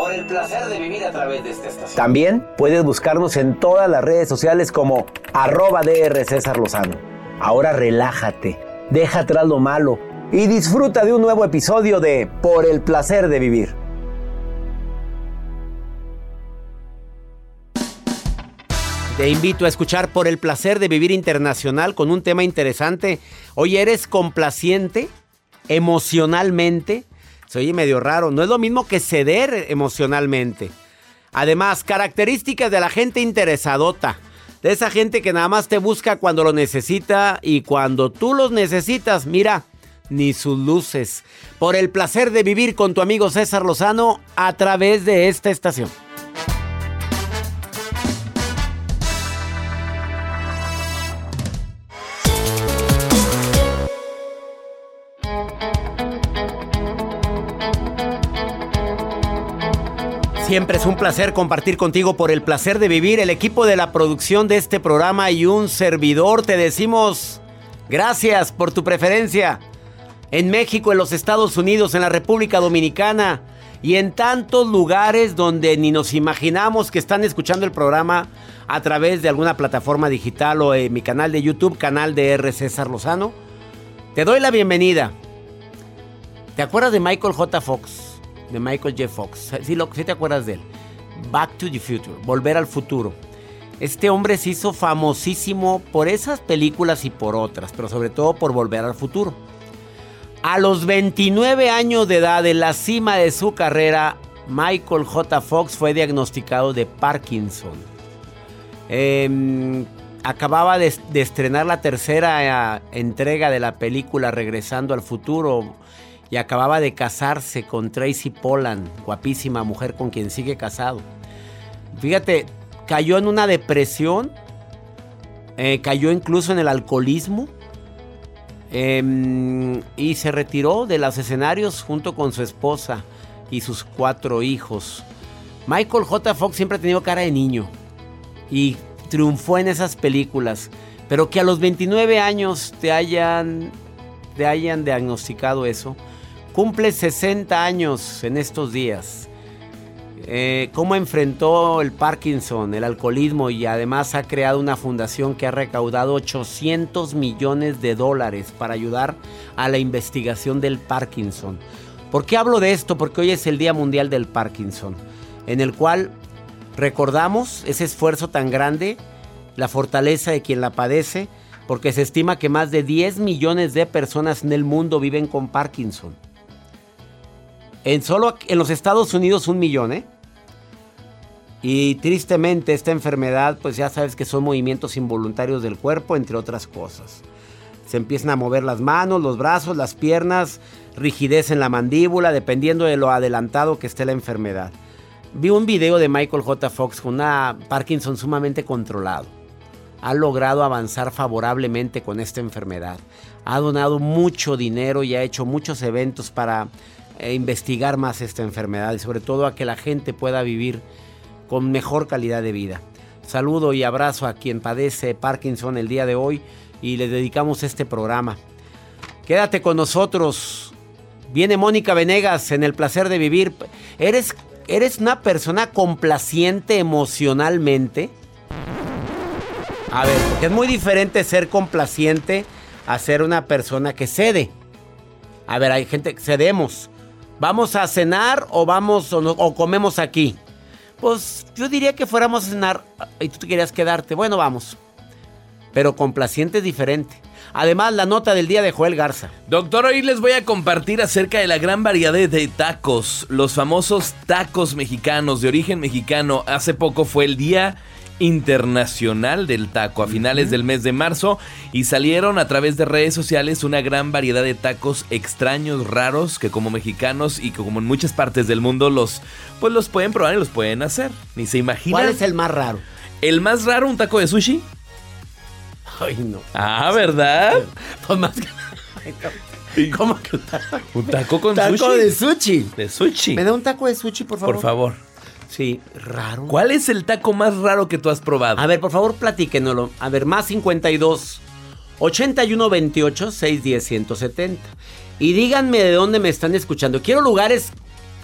Por el placer de vivir a través de esta estación. También puedes buscarnos en todas las redes sociales como arroba DR César Lozano. Ahora relájate, deja atrás lo malo y disfruta de un nuevo episodio de Por el placer de vivir. Te invito a escuchar por el placer de vivir internacional con un tema interesante. Hoy eres complaciente emocionalmente. Se oye medio raro. No es lo mismo que ceder emocionalmente. Además, características de la gente interesadota. De esa gente que nada más te busca cuando lo necesita y cuando tú los necesitas, mira, ni sus luces. Por el placer de vivir con tu amigo César Lozano a través de esta estación. Siempre es un placer compartir contigo por el placer de vivir. El equipo de la producción de este programa y un servidor te decimos gracias por tu preferencia. En México, en los Estados Unidos, en la República Dominicana y en tantos lugares donde ni nos imaginamos que están escuchando el programa a través de alguna plataforma digital o en mi canal de YouTube, canal de R. César Lozano. Te doy la bienvenida. ¿Te acuerdas de Michael J. Fox? De Michael J. Fox. ¿Sí, lo, sí te acuerdas de él? Back to the Future, Volver al Futuro. Este hombre se hizo famosísimo por esas películas y por otras, pero sobre todo por Volver al Futuro. A los 29 años de edad, en la cima de su carrera, Michael J. Fox fue diagnosticado de Parkinson. Eh, acababa de, de, estrenar la tercera eh, entrega de la película Regresando al Futuro y acababa de casarse con Tracy Pollan, guapísima mujer con quien sigue casado. Fíjate, cayó en una depresión, eh, cayó incluso en el alcoholismo eh, y se retiró de los escenarios junto con su esposa y sus cuatro hijos. Michael J. Fox siempre ha tenido cara de niño y triunfó en esas películas, pero que a los 29 años te hayan, te hayan diagnosticado eso Cumple 60 años en estos días. Eh, ¿Cómo enfrentó el Parkinson, el alcoholismo y además ha creado una fundación que ha recaudado 800 millones de dólares para ayudar a la investigación del Parkinson? ¿Por qué hablo de esto? Porque hoy es el Día Mundial del Parkinson, en el cual recordamos ese esfuerzo tan grande, la fortaleza de quien la padece, porque se estima que más de 10 millones de personas en el mundo viven con Parkinson. En solo en los Estados Unidos un millón, ¿eh? Y tristemente esta enfermedad, pues ya sabes que son movimientos involuntarios del cuerpo, entre otras cosas. Se empiezan a mover las manos, los brazos, las piernas, rigidez en la mandíbula, dependiendo de lo adelantado que esté la enfermedad. Vi un video de Michael J. Fox con una Parkinson sumamente controlado. Ha logrado avanzar favorablemente con esta enfermedad. Ha donado mucho dinero y ha hecho muchos eventos para eh, investigar más esta enfermedad y sobre todo a que la gente pueda vivir con mejor calidad de vida. Saludo y abrazo a quien padece Parkinson el día de hoy y le dedicamos este programa. Quédate con nosotros. Viene Mónica Venegas en el placer de vivir. ¿Eres, eres una persona complaciente emocionalmente? A ver, porque es muy diferente ser complaciente a ser una persona que cede. A ver, hay gente que cedemos. ¿Vamos a cenar o vamos o, no- o comemos aquí? Pues yo diría que fuéramos a cenar y tú te querías quedarte. Bueno, vamos. Pero complaciente diferente. Además, la nota del día de Joel Garza. Doctor, hoy les voy a compartir acerca de la gran variedad de tacos, los famosos tacos mexicanos de origen mexicano. Hace poco fue el Día Internacional del Taco, a finales del mes de marzo, y salieron a través de redes sociales una gran variedad de tacos extraños, raros, que como mexicanos y que como en muchas partes del mundo los, pues los pueden probar y los pueden hacer. Ni se imaginan. ¿Cuál es el más raro? ¿El más raro, un taco de sushi? Ay, no. Ah, ¿verdad? Pues más que... Ay, ¿Cómo que un taco? Un taco con taco sushi. de sushi? De sushi. ¿Me da un taco de sushi, por favor? Por favor. Sí, raro. ¿Cuál es el taco más raro que tú has probado? A ver, por favor, platíquenoslo. A ver, más 52 81 28 610 170. Y díganme de dónde me están escuchando. Quiero lugares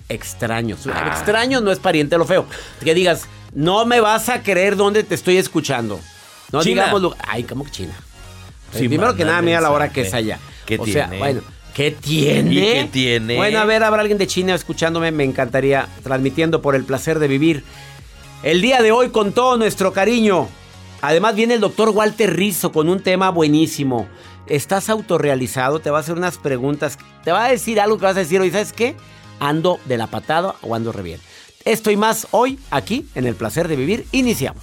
extraños. Ah. Extraños no es pariente lo feo. Que digas, no me vas a creer dónde te estoy escuchando. No China. digamos Ay, ¿cómo que China? Sí, Primero que nada, mira la hora que es allá. ¿Qué o sea, tiene? bueno, ¿qué tiene? ¿Y qué tiene? Bueno, a ver, habrá alguien de China escuchándome. Me encantaría transmitiendo por el placer de vivir. El día de hoy con todo nuestro cariño. Además viene el doctor Walter Rizzo con un tema buenísimo. ¿Estás autorrealizado? Te va a hacer unas preguntas. Te va a decir algo que vas a decir hoy. ¿Sabes qué? Ando de la patada o ando re bien. Esto y más hoy aquí en el placer de vivir. Iniciamos.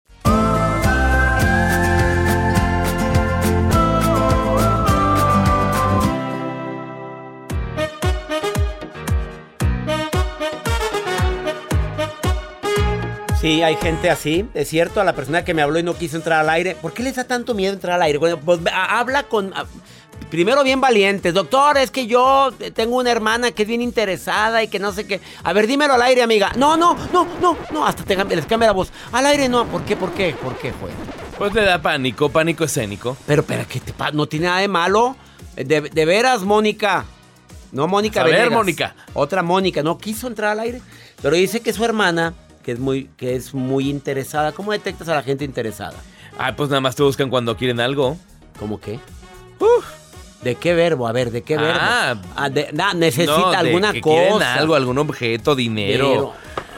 Sí, hay gente así, es cierto, a la persona que me habló y no quiso entrar al aire. ¿Por qué les da tanto miedo entrar al aire? Bueno, pues habla con... a- primero bien valientes. Doctor, es que yo tengo una hermana que es bien interesada y que no sé qué. A ver, dímelo al aire, amiga. No, no, no, no, no. Hasta te, les cambia la voz. Al aire no. ¿Por qué? ¿Por qué? ¿Por qué fue? Pues le da pánico, pánico escénico. Pero, pero, ¿qué te pasa? No tiene nada de malo. De, de veras, Mónica. No, Mónica A ver. Mónica. Otra Mónica. No quiso entrar al aire. Pero dice que su hermana, que es muy, que es muy interesada. ¿Cómo detectas a la gente interesada? Ah, pues nada más te buscan cuando quieren algo. ¿Cómo qué? ¿De qué verbo? A ver, ¿de qué verbo? Ah. Ah, de- na- necesita No, de alguna que cosa. algo, algún objeto, dinero. Dinero.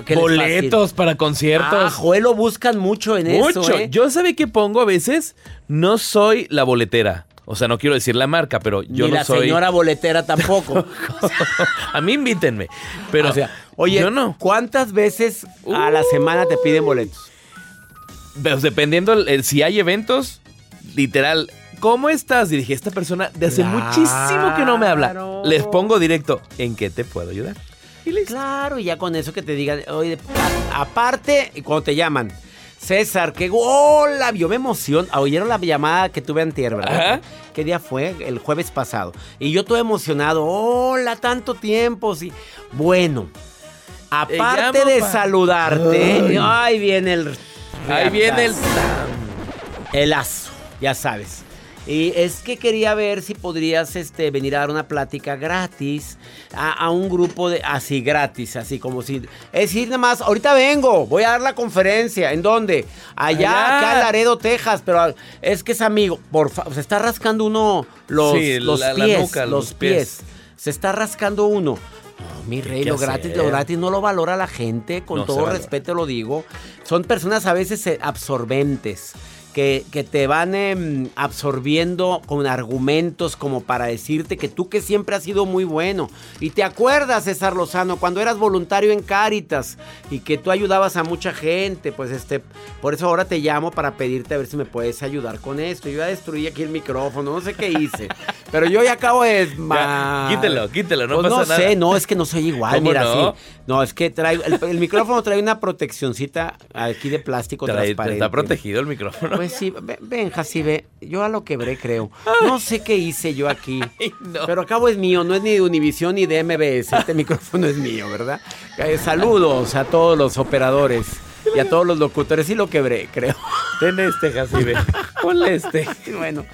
¿Qué les Boletos para Ah, conciertos. Joel lo buscan mucho en Mucho. eso, ¿eh? Yo sabe qué pongo a veces. No soy la boletera. O sea, no quiero decir la marca, pero yo Ni no la soy. señora boletera tampoco. a mí invítenme. Pero o sea, oye, yo no. ¿cuántas veces a la semana te piden boletos? Pues dependiendo el- si hay eventos, literal. ¿Cómo estás? Y dije, esta persona de hace Claro. muchísimo que no me habla. Les pongo directo, ¿en qué te puedo ayudar? Y listo. Claro, y ya con eso que te digan, oye, aparte, cuando te llaman, César, que hola, yo me emociono. Ah, ¿Oyeron la llamada que tuve antier, verdad? Ajá. ¿Qué día fue? El jueves pasado. Y yo todo emocionado, hola, tanto tiempo, sí. Bueno, aparte llamo de pa- saludarte, ahí viene el... Ahí viene el... El lazo, ya sabes. Y es que quería ver si podrías este, venir a dar una plática gratis a, a un grupo de así gratis, así como si es decir nada más, ahorita vengo, voy a dar la conferencia, ¿en dónde? Allá, Allá. acá en Laredo, Texas, pero es que es amigo, por fa- se está rascando uno los, Sí, los la- la pies, nuca, los, los pies. pies. Se está rascando uno. No, mi rey, lo gratis, hacer. lo gratis no lo valora la gente, con No todo respeto lo digo. Son personas a veces eh, absorbentes. Que, que te van em, absorbiendo con argumentos como para decirte que tú que siempre has sido muy bueno. Y te acuerdas, César Lozano, cuando eras voluntario en Cáritas y que tú ayudabas a mucha gente, pues este, por eso ahora te llamo para pedirte a ver si me puedes ayudar con esto. Yo ya destruí aquí el micrófono, no sé qué hice, pero yo ya acabo de... Ya, quítelo, quítelo, no Pues pasa no nada. sé, no, es que no soy igual, ¿Cómo mira, no? sí. No, es que trae, el, el micrófono trae una proteccioncita aquí de plástico Trae- transparente. está protegido el micrófono. Sí, ven, ve. Yo a lo quebré, creo. No sé qué hice yo aquí. no. Pero acabo es mío, no es ni de Univisión ni de MBS. Este micrófono es mío, ¿verdad? Eh, saludos a todos los operadores y a todos los locutores. Sí lo quebré, creo. Ten este, Jacibe. Ponle este. Bueno,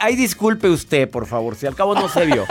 ahí disculpe usted, por favor, si al cabo no se vio.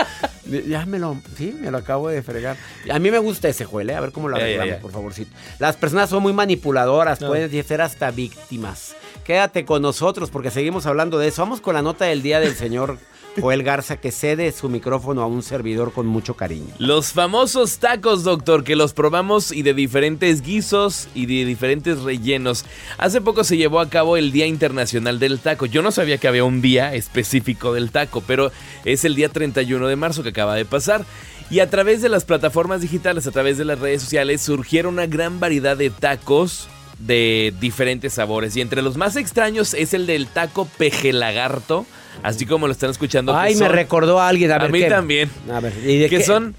Ya me lo, sí, me lo acabo de fregar. A mí me gusta ese juele, a ver cómo lo arreglamos, por favorcito. Las personas son muy manipuladoras, No. pueden ser hasta víctimas. Quédate con nosotros porque seguimos hablando de eso. Vamos con la nota del día del señor Joel Garza que cede su micrófono a un servidor con mucho cariño. Los famosos tacos, doctor, que los probamos y de diferentes guisos y de diferentes rellenos. Hace poco se llevó a cabo el Día Internacional del Taco. Yo no sabía que había un día específico del taco, pero es el día 31 de marzo que acaba de pasar. Y a través de las plataformas digitales, a través de las redes sociales, surgieron una gran variedad de tacos de diferentes sabores. Y entre los más extraños es el del taco peje lagarto, así como lo están escuchando. Ay, me recordó a alguien. A, A ver, mí ¿qué? también. A ver, ¿y de que qué? son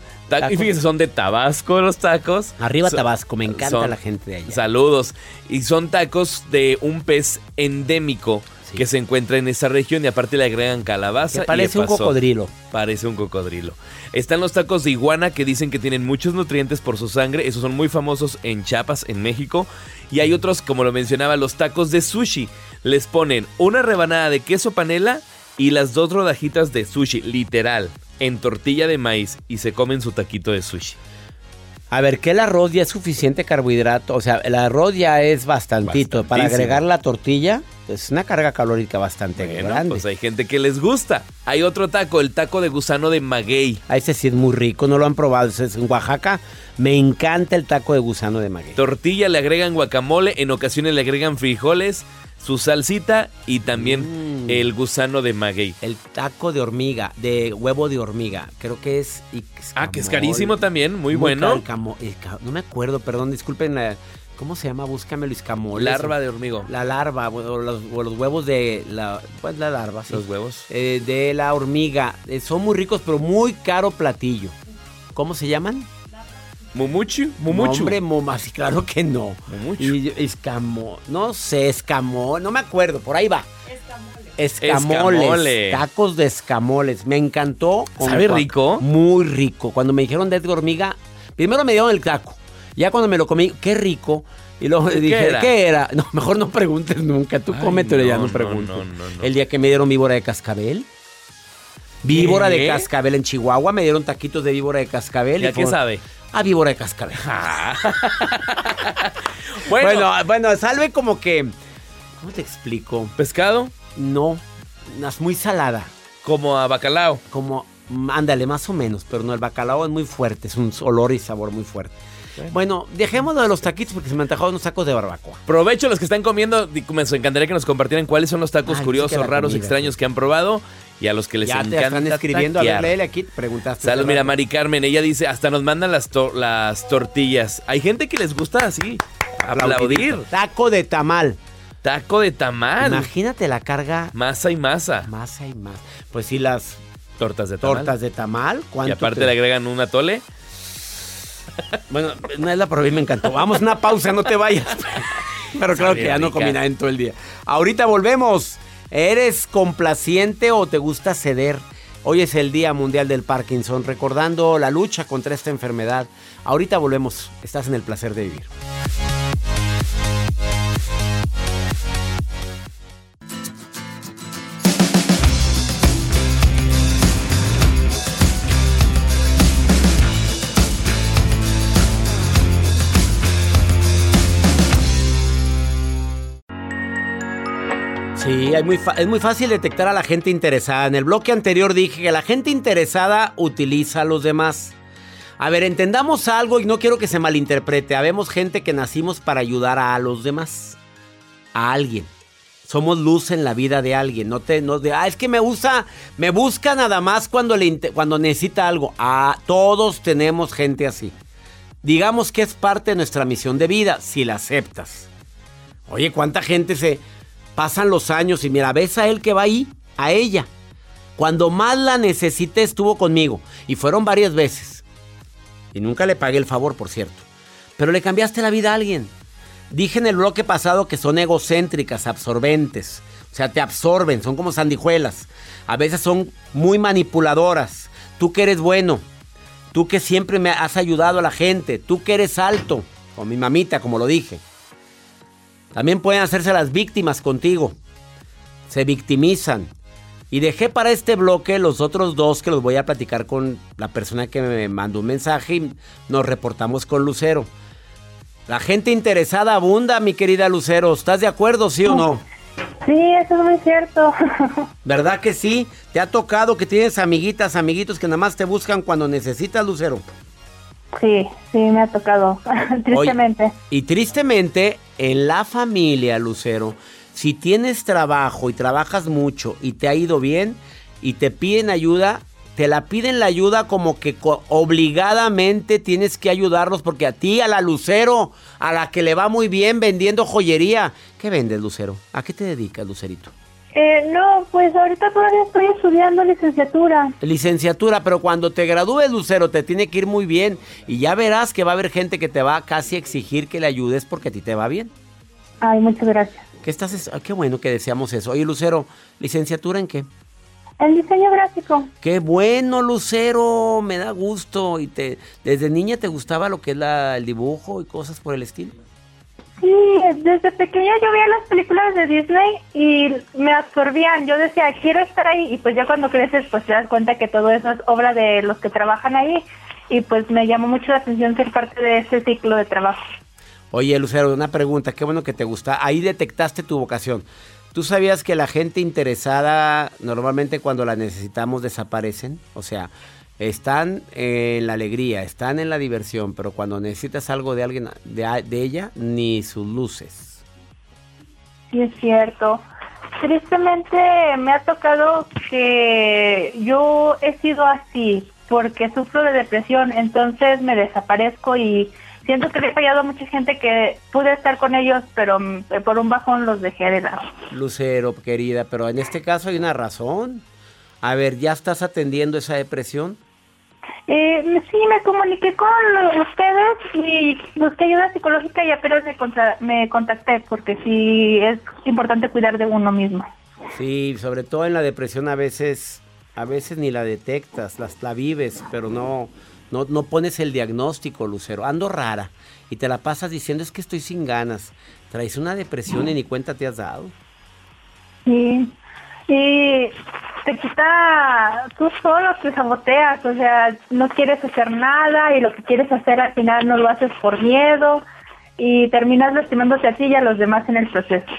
y fíjense, son de Tabasco los tacos. Arriba Son- Tabasco, me encanta son- la gente de allá. Saludos. Y son tacos de un pez endémico Sí. que se encuentra en esa región y aparte le agregan calabaza. Que y parece un cocodrilo. Parece un cocodrilo. Están los tacos de iguana que dicen que tienen muchos nutrientes por su sangre. Esos son muy famosos en Chiapas, en México. Y hay otros, como lo mencionaba, los tacos de sushi. Les ponen una rebanada de queso panela y las dos rodajitas de sushi, literal, en tortilla de maíz y se comen su taquito de sushi. A ver, que el arroz ya es suficiente carbohidrato. O sea, el arroz ya es bastantito. Para agregar la tortilla, es una carga calórica bastante Bueno, grande. pues hay gente que les gusta. Hay otro taco, el taco de gusano de maguey. A ese sí es muy rico, no lo han probado. Ese es en Oaxaca me encanta el taco de gusano de maguey. Tortilla le agregan guacamole, en ocasiones le agregan frijoles, su salsita y también Mm. el gusano de maguey. El taco de hormiga, de huevo de hormiga. Creo que es. Ah, que es carísimo también, muy, bueno. no me acuerdo, perdón, disculpen. la- ¿Cómo se llama? Búscamelo, escamoles. Larva de hormigo. La larva, o los, o los huevos de la. Pues la larva, sí. Los huevos. Eh, de la hormiga. Eh, son muy ricos, pero muy caro platillo. ¿Cómo se llaman? Mumuchu, mumuchu. Hombre, moma, sí, claro que no. Mumuchu. Y escamo, no sé, escamo, no me acuerdo, por ahí va. Escamoles. Escamole. Tacos de escamoles. Me encantó. con ¿Sabe rico? Muy rico. Cuando me dijeron de Edgar Hormiga, primero me dieron el taco. Ya cuando me lo comí, qué rico. Y luego dije, era? ¿qué era? No, mejor no preguntes nunca. Tú Ay, cómetelo y ya no, no no, preguntes. no, no, no. El día que me dieron víbora de cascabel. Víbora ¿Qué? de cascabel en Chihuahua. Me dieron taquitos de víbora de cascabel. ¿Y a fue- qué sabe? A víbora de cascabel. Bueno, Bueno, bueno, salve como que. ¿Cómo te explico? pescado. No, es muy salada. Como a bacalao. Como, ándale, más o menos, pero no, el bacalao es muy fuerte, es un olor y sabor muy fuerte. Bueno, dejemos lo de los taquitos porque se me antojaron unos tacos de barbacoa. Provecho los que están comiendo. Me encantaría que nos compartieran cuáles son los tacos Ay, curiosos, sí raros, comida, extraños que han probado y a los que les ya encanta están escribiendo, a ver, taquear. léele aquí, preguntaste. Salud, mira. Mari Carmen, ella dice, hasta nos mandan las, to- las tortillas. Hay gente que les gusta así, aplaudir. Taco de tamal. Taco de tamal. Imagínate la carga. Masa y masa. Masa y masa. Pues sí, las Tortas de tamal. tortas de tamal. Y ¿cuánto aparte te- le agregan un atole. Bueno, no es la probé, me encantó. Vamos una pausa, no te vayas. Pero claro que ya no combina en todo el día. Ahorita volvemos. ¿Eres complaciente o te gusta ceder? Hoy es el Día Mundial del Parkinson, recordando la lucha contra esta enfermedad. Ahorita volvemos. Estás en el placer de vivir. Es muy, fácil detectar a la gente interesada. En el bloque anterior dije que la gente interesada utiliza a los demás. A ver, entendamos algo y no quiero que se malinterprete. Habemos gente que nacimos para ayudar a los demás. A alguien. Somos luz en la vida de alguien. No te, no de, ah, es que me usa, me busca nada más cuando, le, cuando necesita algo. Ah, todos tenemos gente así. Digamos que es parte de nuestra misión de vida, si la aceptas. Oye, ¿cuánta gente se pasan los años y mira, ves a él que va ahí, a ella? Cuando más la necesité estuvo conmigo y fueron varias veces. Y nunca le pagué el favor, por cierto. Pero le cambiaste la vida a alguien. Dije en el bloque pasado que son egocéntricas, absorbentes. O sea, te absorben, son como sandijuelas. A veces son muy manipuladoras. Tú que eres bueno, tú que siempre me has ayudado a la gente, tú que eres alto, o mi mamita, como lo dije. También pueden hacerse las víctimas contigo. Se victimizan. Y dejé para este bloque los otros dos que los voy a platicar con la persona que me mandó un mensaje y nos reportamos con Lucero. La gente interesada abunda, mi querida Lucero. ¿Estás de acuerdo, sí o no? Sí, eso es muy cierto. ¿Verdad que sí? ¿Te ha tocado que tienes amiguitas, amiguitos que nada más te buscan cuando necesitas, Lucero? Sí, sí, me ha tocado, tristemente. Y tristemente, en la familia, Lucero, si tienes trabajo y trabajas mucho y te ha ido bien y te piden ayuda, te la piden la ayuda como que obligadamente tienes que ayudarlos porque a ti, a la Lucero, a la que le va muy bien vendiendo joyería. ¿Qué vendes, Lucero? ¿A qué te dedicas, Lucerito? Eh, no, pues ahorita todavía estoy estudiando licenciatura. Licenciatura, pero cuando te gradúes, Lucero, te tiene que ir muy bien. Y ya verás que va a haber gente que te va casi a exigir que le ayudes porque a ti te va bien. Ay, muchas gracias. ¿Qué estás? es- ah, qué bueno que deseamos eso. Oye, Lucero, ¿licenciatura en qué? El diseño gráfico. Qué bueno, Lucero, me da gusto. ¿Y te desde niña te gustaba lo que es la- el dibujo y cosas por el estilo? Sí, desde pequeña yo veía las películas de Disney y me absorbían. Yo decía, quiero estar ahí. Y pues ya cuando creces, pues te das cuenta que todo eso es obra de los que trabajan ahí. Y pues me llamó mucho la atención ser parte de ese ciclo de trabajo. Oye, Lucero, una pregunta, qué bueno que te gusta. Ahí detectaste tu vocación. ¿Tú sabías que la gente interesada normalmente cuando la necesitamos desaparecen? O sea, están en la alegría, están en la diversión, pero cuando necesitas algo de alguien, de, ella, ni sus luces. Sí, es cierto. Tristemente me ha tocado que yo he sido así porque sufro de depresión, entonces me desaparezco y siento que le he fallado a mucha gente que pude estar con ellos, pero mm, por un bajón los dejé de lado. Lucero, querida, pero en este caso hay una razón. A ver, ¿ya estás atendiendo esa depresión? Eh, sí, me comuniqué con ustedes y busqué ayuda psicológica y apenas me, contra- me contacté porque sí es importante cuidar de uno mismo. Sí, sobre todo en la depresión a veces, a veces ni la detectas, las, la vives, pero no, no, no pones el diagnóstico, Lucero. Ando rara y te la pasas diciendo es que estoy sin ganas. Traes una depresión y ni cuenta te has dado. Sí, y te quita, tú solo te saboteas, o sea, no quieres hacer nada y lo que quieres hacer al final no lo haces por miedo y terminas lastimándote a ti y a los demás en el proceso.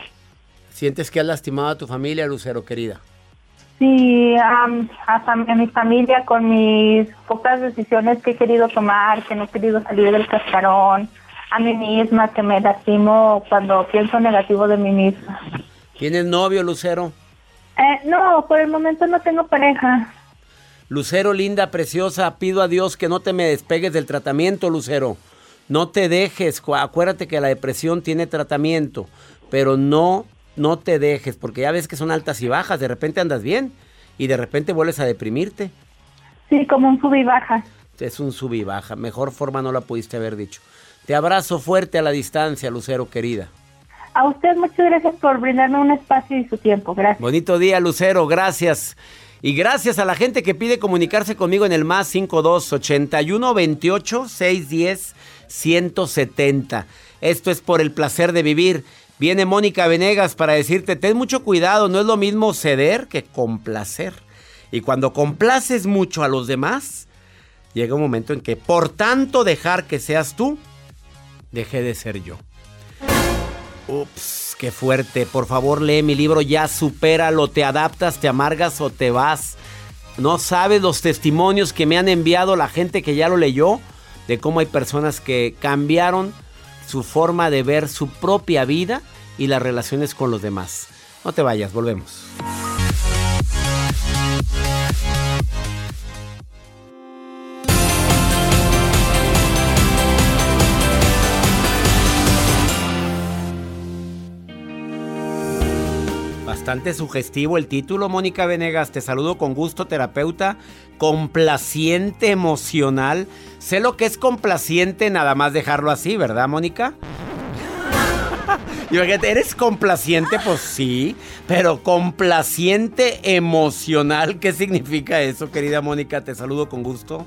¿Sientes que has lastimado a tu familia, Lucero, querida? Sí, am, hasta en mi familia con mis pocas decisiones que he querido tomar, que no he querido salir del cascarón, a mí misma que me lastimo cuando pienso negativo de mí misma. ¿Tienes novio, Lucero? Eh, no, por el momento no tengo pareja. Lucero, linda, preciosa, pido a Dios que no te me despegues del tratamiento, Lucero. No te dejes, cu- acuérdate que la depresión tiene tratamiento, pero no, no te dejes, porque ya ves que son altas y bajas, de repente andas bien y de repente vuelves a deprimirte. Sí, como un sub y baja. Es un sub y baja, mejor forma no la pudiste haber dicho. Te abrazo fuerte a la distancia, Lucero, querida. A usted muchas gracias por brindarme un espacio y su tiempo. Gracias. Bonito día, Lucero, gracias. Y gracias a la gente que pide comunicarse conmigo en el más 52 81 28 610 170. Esto es por el placer de vivir. Viene Mónica Venegas para decirte, ten mucho cuidado, no es lo mismo ceder que complacer. Y cuando complaces mucho a los demás, llega un momento en que por tanto dejar que seas tú, dejé de ser yo. Ups, qué fuerte. Por favor, lee mi libro ya, supéralo, te adaptas, te amargas o te vas. No sabes los testimonios que me han enviado la gente que ya lo leyó de cómo hay personas que cambiaron su forma de ver su propia vida y las relaciones con los demás. No te vayas, volvemos. Bastante sugestivo el título, Mónica Venegas. Te saludo con gusto, terapeuta complaciente emocional. Sé lo que es complaciente, nada más dejarlo así, ¿verdad, Mónica? ¿eres complaciente? Pues sí, pero complaciente emocional, ¿qué significa eso, querida Mónica? Te saludo con gusto.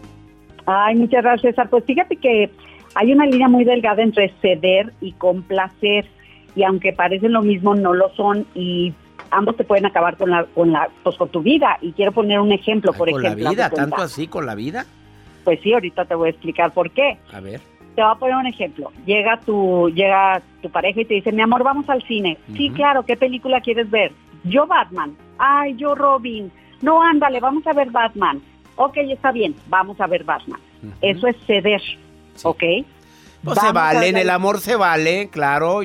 Ay, muchas gracias, César. Pues fíjate que hay una línea muy delgada entre ceder y complacer. Y aunque parecen lo mismo, no lo son. Y ambos te pueden acabar con la, con la, pues con tu vida. Y quiero poner un ejemplo, por con ejemplo. la vida, tanto así, con la vida. Pues sí, ahorita te voy a explicar por qué. A ver. Te voy a poner un ejemplo. Llega tu, llega tu pareja y te dice, mi amor, vamos al cine. Sí, claro, ¿qué película quieres ver? Yo Batman. Ay, yo Robin. No, ándale, vamos a ver Batman. Ok, está bien, vamos a ver Batman. Eso es ceder, ¿ok? Pues se Vamos vale, en el amor se vale, claro.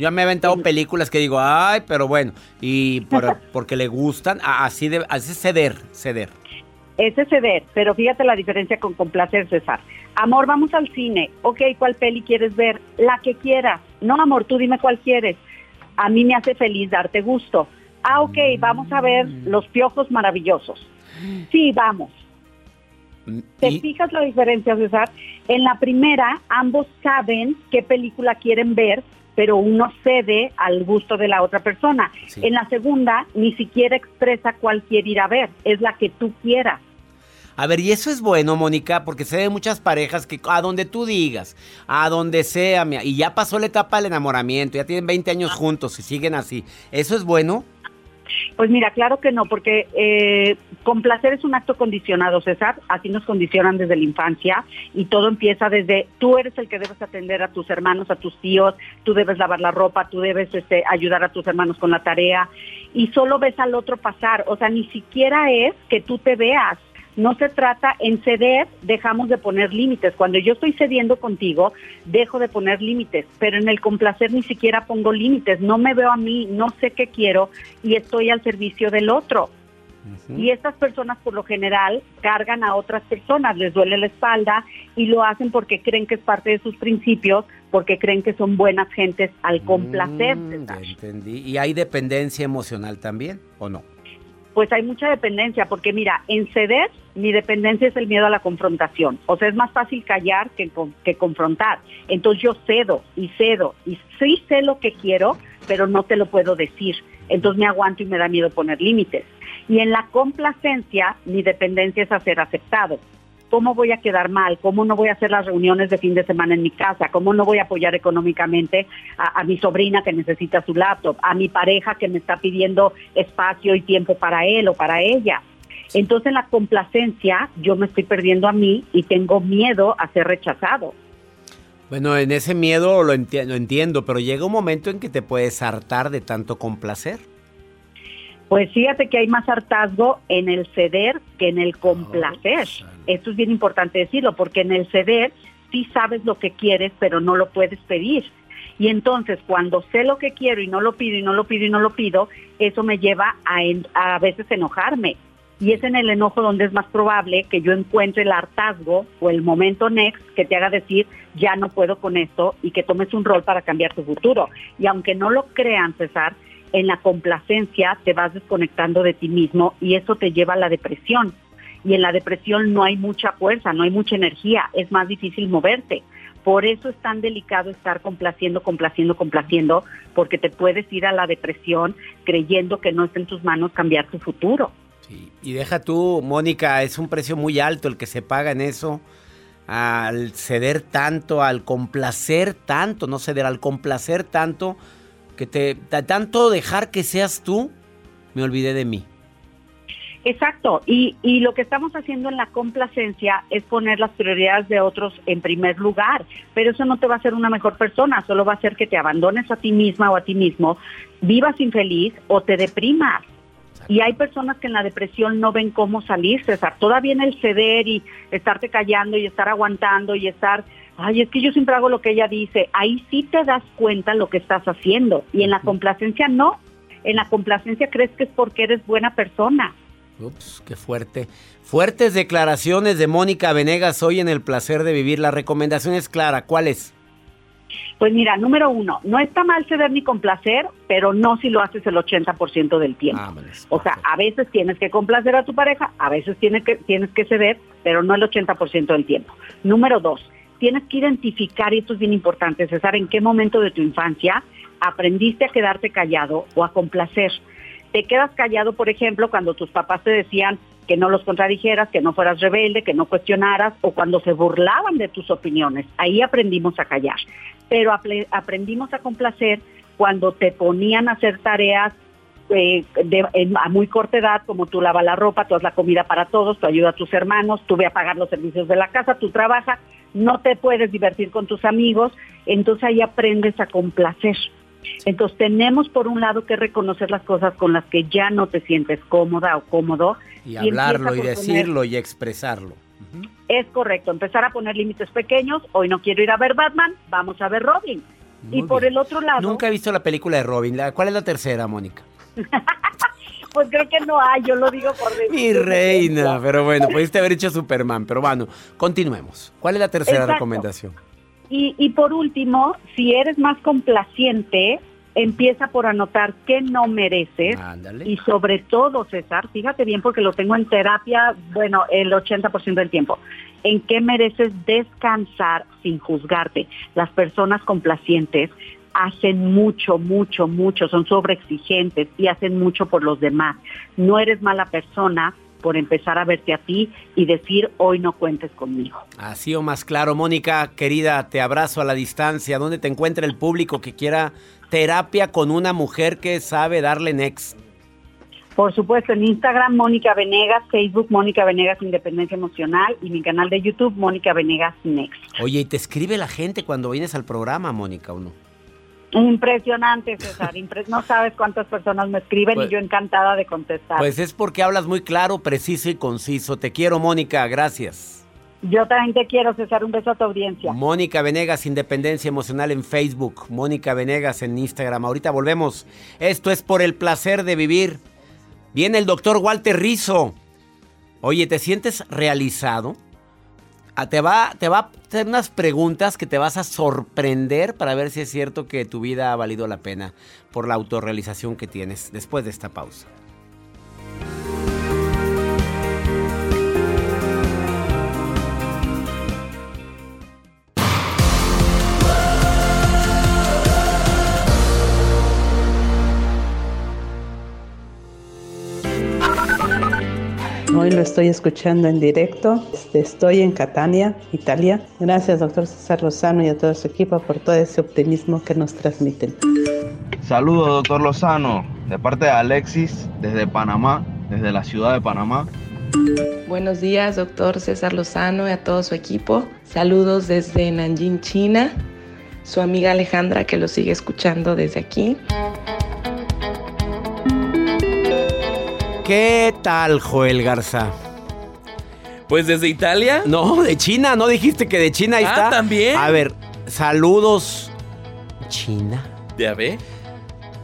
Yo me he aventado películas que digo, ay, pero bueno, y por- porque le gustan, así de, así ceder, ceder. Ese ceder, pero fíjate la diferencia con complacer, César. Amor, vamos al cine. Ok, ¿cuál peli quieres ver? La que quieras. No, amor, tú dime cuál quieres. A mí me hace feliz darte gusto. Ah, ok, vamos a ver Los Piojos Maravillosos. Sí, vamos. ¿Te fijas la diferencia, César? En la primera, ambos saben qué película quieren ver, pero uno cede al gusto de la otra persona. Sí. En la segunda, ni siquiera expresa cuál quiere ir a ver, es la que tú quieras. A ver, y eso es bueno, Mónica, porque sé de muchas parejas que a donde tú digas, a donde sea, y ya pasó la etapa del enamoramiento, ya tienen 20 años juntos y siguen así. ¿Eso es bueno? Pues mira, claro que no, porque eh, complacer es un acto condicionado, César. Así nos condicionan desde la infancia y todo empieza desde tú eres el que debes atender a tus hermanos, a tus tíos, tú debes lavar la ropa, tú debes este, ayudar a tus hermanos con la tarea y solo ves al otro pasar. O sea, ni siquiera es que tú te veas. No se trata en ceder, dejamos de poner límites. Cuando yo estoy cediendo contigo, dejo de poner límites, pero en el complacer ni siquiera pongo límites. No me veo a mí, no sé qué quiero y estoy al servicio del otro. Y estas personas por lo general cargan a otras personas, les duele la espalda y lo hacen porque creen que es parte de sus principios, porque creen que son buenas gentes al complacer. Mm, ya entendí. ¿Y hay dependencia emocional también o no? Pues hay mucha dependencia, porque mira, en ceder mi dependencia es el miedo a la confrontación. O sea, es más fácil callar que, que confrontar. Entonces yo cedo y cedo y sí sé lo que quiero, pero no te lo puedo decir. Entonces me aguanto y me da miedo poner límites. Y en la complacencia, mi dependencia es a ser aceptado. ¿Cómo voy a quedar mal? ¿Cómo no voy a hacer las reuniones de fin de semana en mi casa? ¿Cómo no voy a apoyar económicamente a, a mi sobrina que necesita su laptop? ¿A mi pareja que me está pidiendo espacio y tiempo para él o para ella? Entonces en la complacencia yo me estoy perdiendo a mí y tengo miedo a ser rechazado. Bueno, en ese miedo lo, enti- lo entiendo, pero llega un momento en que te puedes hartar de tanto complacer. Pues fíjate que hay más hartazgo en el ceder que en el complacer. Esto es bien importante decirlo, porque en el ceder sí sabes lo que quieres, pero no lo puedes pedir. Y entonces cuando sé lo que quiero y no lo pido y no lo pido y no lo pido, eso me lleva a, en- a veces enojarme. Y es en el enojo donde es más probable que yo encuentre el hartazgo o el momento next que te haga decir, ya no puedo con esto y que tomes un rol para cambiar tu futuro. Y aunque no lo crean, César, en la complacencia te vas desconectando de ti mismo y eso te lleva a la depresión. Y en la depresión no hay mucha fuerza, no hay mucha energía, es más difícil moverte. Por eso es tan delicado estar complaciendo, complaciendo, complaciendo, porque te puedes ir a la depresión creyendo que no está en tus manos cambiar tu futuro. Y deja tú, Mónica, es un precio muy alto el que se paga en eso. Al ceder tanto, al complacer tanto, no ceder, al complacer tanto, que te ta- tanto dejar que seas tú, me olvidé de mí. Exacto, y, y lo que estamos haciendo en la complacencia es poner las prioridades de otros en primer lugar, pero eso no te va a hacer una mejor persona, solo va a hacer que te abandones a ti misma o a ti mismo, vivas infeliz o te deprimas. Y hay personas que en la depresión no ven cómo salir, César. Todavía en el ceder y estarte callando y estar aguantando y estar, ay, es que yo siempre hago lo que ella dice. Ahí sí te das cuenta lo que estás haciendo. Y en la complacencia no. En la complacencia crees que es porque eres buena persona. Ups, qué fuerte. Fuertes declaraciones de Mónica Venegas hoy en El Placer de Vivir. La recomendación es clara. ¿Cuál es? Pues mira, número uno, no está mal ceder ni complacer, pero no si lo haces el 80% del tiempo. o sea, a veces tienes que complacer a tu pareja, a veces tienes que, tienes que ceder, pero no el 80% del tiempo. Número dos, tienes que identificar, y esto es bien importante, César, en qué momento de tu infancia aprendiste a quedarte callado o a complacer. Te quedas callado, por ejemplo, cuando tus papás te decían que no los contradijeras, que no fueras rebelde, que no cuestionaras, o cuando se burlaban de tus opiniones. Ahí aprendimos a callar. Pero aprendimos a complacer cuando te ponían a hacer tareas eh, de- en- a muy corta edad, como tú lavas la ropa, tú haces la comida para todos, tú ayudas a tus hermanos, tú ve a pagar los servicios de la casa, tú trabajas, no te puedes divertir con tus amigos, entonces ahí aprendes a complacer. Entonces tenemos por un lado que reconocer las cosas con las que ya no te sientes cómoda o cómodo. Y hablarlo y decirlo y expresarlo. Es correcto, empezar a poner límites pequeños. Hoy no quiero ir a ver Batman, vamos a ver Robin. y por el otro lado, Nunca he visto la película de Robin. La- ¿Cuál es la tercera, Mónica? pues creo que no hay, yo lo digo por decir. Mi reina. Pero bueno, pudiste haber hecho Superman. Pero bueno, continuemos. ¿Cuál es la tercera Exacto. recomendación? Y, y por último, si eres más complaciente, empieza por anotar qué no mereces. Y sobre todo, César, fíjate bien porque lo tengo en terapia, bueno, el 80% del tiempo. ¿En qué mereces descansar sin juzgarte? Las personas complacientes hacen mucho, mucho, mucho, son sobreexigentes y hacen mucho por los demás. No eres mala persona por empezar a verte a ti y decir, hoy no cuentes conmigo. Así o más claro, Mónica, querida, te abrazo a la distancia. ¿Dónde te encuentra el público que quiera terapia con una mujer que sabe darle next? Por supuesto, en Instagram, Mónica Venegas, Facebook, Mónica Venegas Independencia Emocional y mi canal de YouTube, Mónica Venegas Next. Oye, ¿y te escribe la gente cuando vienes al programa, Mónica, o no? Impresionante, César. no sabes cuántas personas me escriben Pues- y yo encantada de contestar. Pues es porque hablas muy claro, preciso y conciso. Te quiero, Mónica, gracias. Yo también te quiero, César. Un beso a tu audiencia. Mónica Venegas, Independencia Emocional en Facebook. Mónica Venegas en Instagram. Ahorita volvemos. Esto es por el placer de vivir. Viene el doctor Walter Rizo. Oye, ¿te sientes realizado? Ah, Te va, te va a hacer unas preguntas que te vas a sorprender para ver si es cierto que tu vida ha valido la pena por la autorrealización que tienes después de esta pausa. Hoy lo estoy escuchando en directo. Este, Estoy en Catania, Italia. Gracias, doctor César Lozano y a todo su equipo por todo ese optimismo que nos transmiten. Saludos, doctor Lozano, de parte de Alexis, desde Panamá, desde la ciudad de Panamá. Buenos días, doctor César Lozano y a todo su equipo. Saludos desde Nanjing, China. Su amiga Alejandra que lo sigue escuchando desde aquí. ¿Qué tal, Joel Garza? Pues desde Italia. No, de China, no dijiste que de China ahí Ah, está. ¿también? A ver, saludos. China. ¿Ya ve?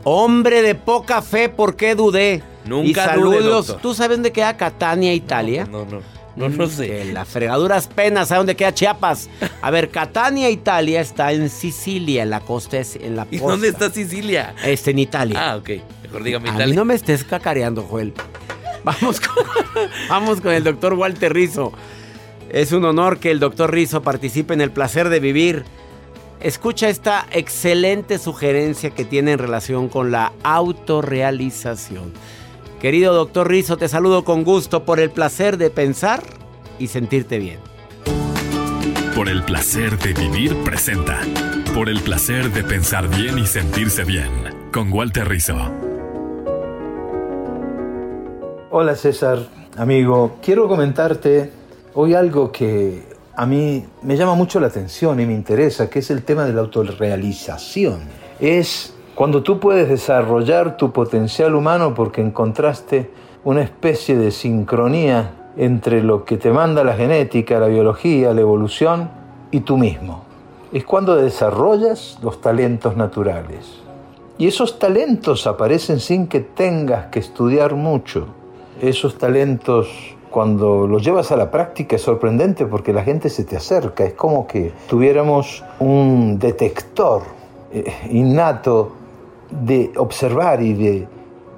Hombre de poca fe, ¿por qué dudé? Nunca y saludos. ¿Tú sabes dónde queda Catania, Italia? No, no. No, no sé. En las fregaduras penas, ¿sabes dónde queda Chiapas? A ver, Catania, Italia está en Sicilia, en la costa, es- en la ¿Y costa. dónde está Sicilia? Este, en Italia. Ah, ok. Mejor dígame A mí Italia. no me estés cacareando, Joel. Vamos con, vamos con el doctor Walter Rizzo. Es un honor que el doctor Rizzo participe en el placer de vivir. Escucha esta excelente sugerencia que tiene en relación con la autorrealización. Querido doctor Rizzo, te saludo con gusto por el placer de pensar y sentirte bien. Por el placer de vivir presenta. Por el placer de pensar bien y sentirse bien. Con Walter Rizzo. Hola César, amigo. Quiero comentarte hoy algo que a mí me llama mucho la atención y me interesa, que es el tema de la autorrealización. Es cuando tú puedes desarrollar tu potencial humano porque encontraste una especie de sincronía entre lo que te manda la genética, la biología, la evolución y tú mismo. Es cuando desarrollas los talentos naturales. Y esos talentos aparecen sin que tengas que estudiar mucho. Esos talentos, cuando los llevas a la práctica, es sorprendente porque la gente se te acerca. Es como que tuviéramos un detector eh, innato de observar y de,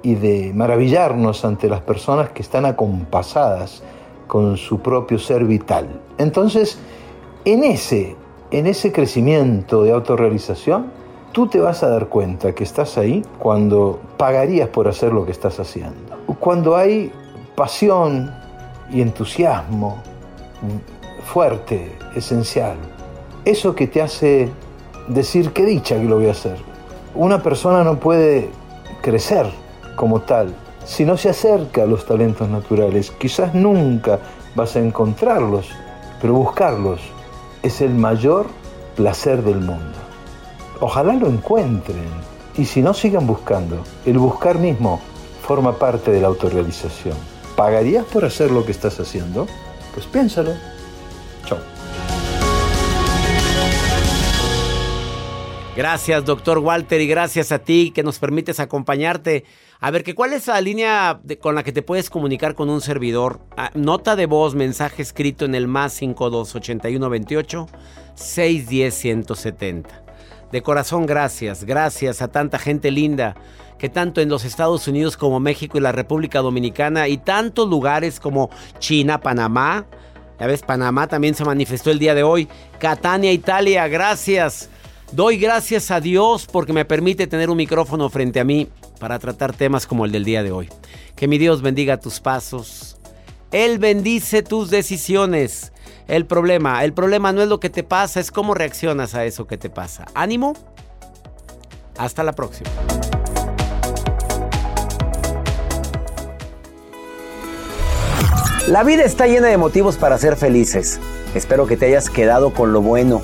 y de maravillarnos ante las personas que están acompasadas con su propio ser vital. Entonces, en ese, en ese crecimiento de autorrealización, tú te vas a dar cuenta que estás ahí cuando pagarías por hacer lo que estás haciendo. Cuando hay pasión y entusiasmo fuerte, esencial. Eso que te hace decir qué dicha que lo voy a hacer. Una persona no puede crecer como tal si no se acerca a los talentos naturales. Quizás nunca vas a encontrarlos, pero buscarlos es el mayor placer del mundo. Ojalá lo encuentren y si no sigan buscando, el buscar mismo forma parte de la autorrealización. ¿Pagarías por hacer lo que estás haciendo? Pues piénsalo. Chao. Gracias, doctor Walter, y gracias a ti que nos permites acompañarte. A ver, ¿cuál es la línea con la que te puedes comunicar con un servidor? Ah, nota de voz, mensaje escrito en el más 528128 610 170. De corazón, gracias, gracias a tanta gente linda que tanto en los Estados Unidos como México y la República Dominicana y tantos lugares como China, Panamá, ya ves, Panamá también se manifestó el día de hoy, Catania, Italia, gracias. Doy gracias a Dios porque me permite tener un micrófono frente a mí para tratar temas como el del día de hoy. Que mi Dios bendiga tus pasos. Él bendice tus decisiones. El problema, el problema no es lo que te pasa, es cómo reaccionas a eso que te pasa. Ánimo. Hasta la próxima. La vida está llena de motivos para ser felices. Espero que te hayas quedado con lo bueno